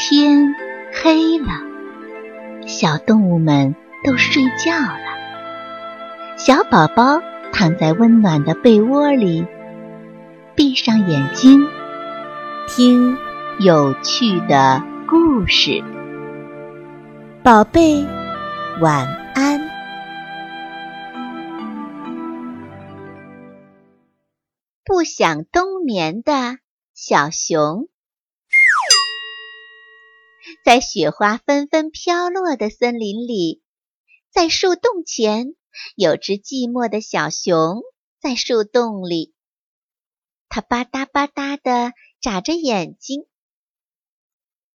天黑了，小动物们都睡觉了。小宝宝躺在温暖的被窝里，闭上眼睛，听有趣的故事。宝贝，晚安。不想冬眠的小熊。在雪花纷纷飘落的森林里，在树洞前，有只寂寞的小熊在树洞里。它吧嗒吧嗒地眨着眼睛。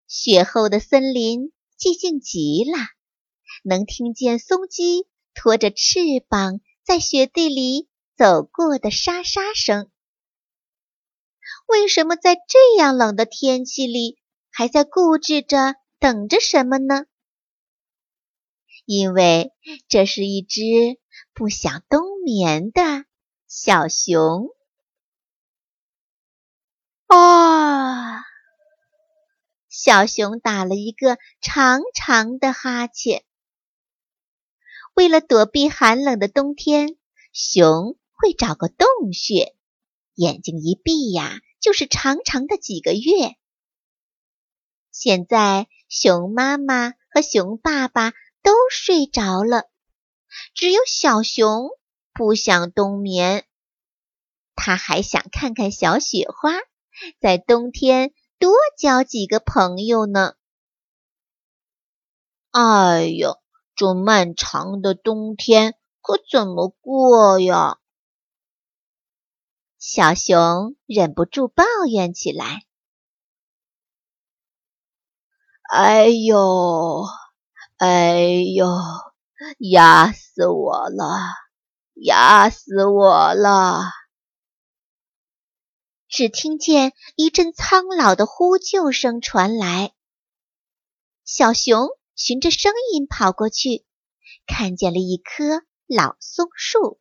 雪后的森林寂静极了，能听见松鸡拖着翅膀在雪地里走过的沙沙声。为什么在这样冷的天气里？还在固执着等着什么呢？因为这是一只不想冬眠的小熊。啊！小熊打了一个长长的哈欠。为了躲避寒冷的冬天，熊会找个洞穴，眼睛一闭呀，就是长长的几个月。现在，熊妈妈和熊爸爸都睡着了，只有小熊不想冬眠。他还想看看小雪花，在冬天多交几个朋友呢。哎呀，这漫长的冬天可怎么过呀？小熊忍不住抱怨起来。哎呦，哎呦，压死我了，压死我了！只听见一阵苍老的呼救声传来。小熊循着声音跑过去，看见了一棵老松树。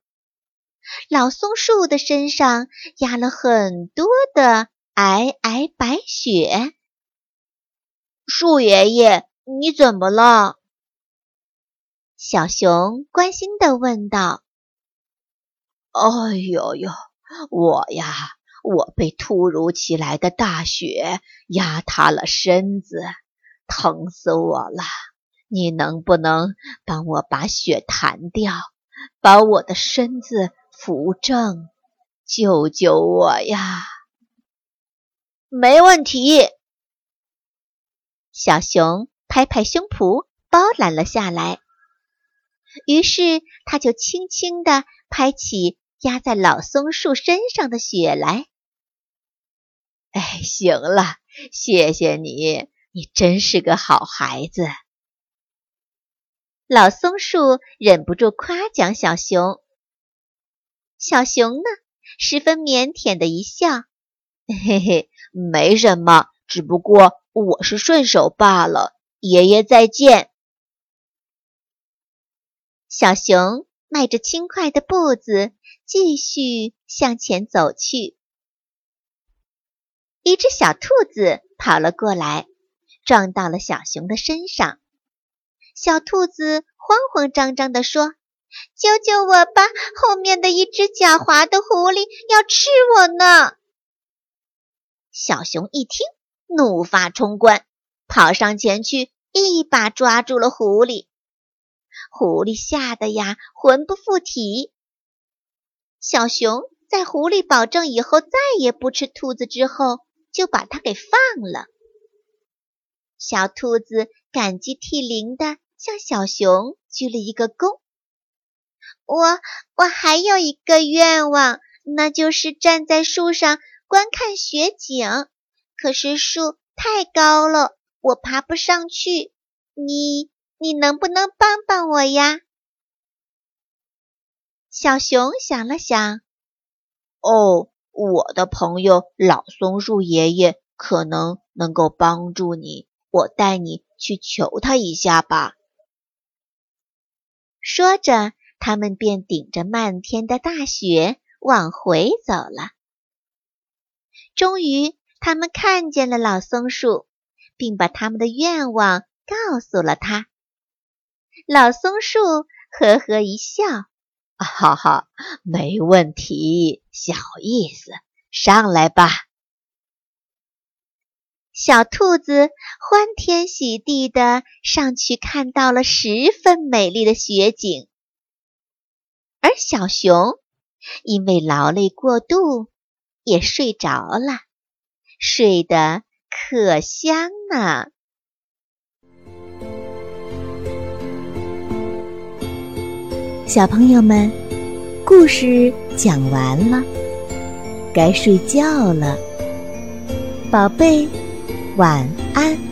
老松树的身上压了很多的皑皑白雪。树爷爷，你怎么了？小熊关心地问道。“哎呦呦，我呀，我被突如其来的大雪压塌了身子，疼死我了！你能不能帮我把雪弹掉，把我的身子扶正，救救我呀？”“没问题。”小熊拍拍胸脯，包揽了下来。于是，他就轻轻地拍起压在老松树身上的雪来。哎，行了，谢谢你，你真是个好孩子。老松树忍不住夸奖小熊。小熊呢，十分腼腆的一笑：“嘿嘿，没什么，只不过……”我是顺手罢了，爷爷再见。小熊迈着轻快的步子，继续向前走去。一只小兔子跑了过来，撞到了小熊的身上。小兔子慌慌张张地说：“救救我吧！后面的一只狡猾的狐狸要吃我呢！”小熊一听。怒发冲冠，跑上前去，一把抓住了狐狸。狐狸吓得呀，魂不附体。小熊在狐狸保证以后再也不吃兔子之后，就把它给放了。小兔子感激涕零的向小熊鞠了一个躬。我我还有一个愿望，那就是站在树上观看雪景。可是树太高了，我爬不上去。你你能不能帮帮我呀？小熊想了想，哦，我的朋友老松树爷爷可能能够帮助你，我带你去求他一下吧。说着，他们便顶着漫天的大雪往回走了。终于。他们看见了老松树，并把他们的愿望告诉了他。老松树呵呵一笑：“哈哈，没问题，小意思，上来吧。”小兔子欢天喜地的上去，看到了十分美丽的雪景。而小熊因为劳累过度，也睡着了，睡得可香呢。小朋友们，故事讲完了，该睡觉了，宝贝。晚安。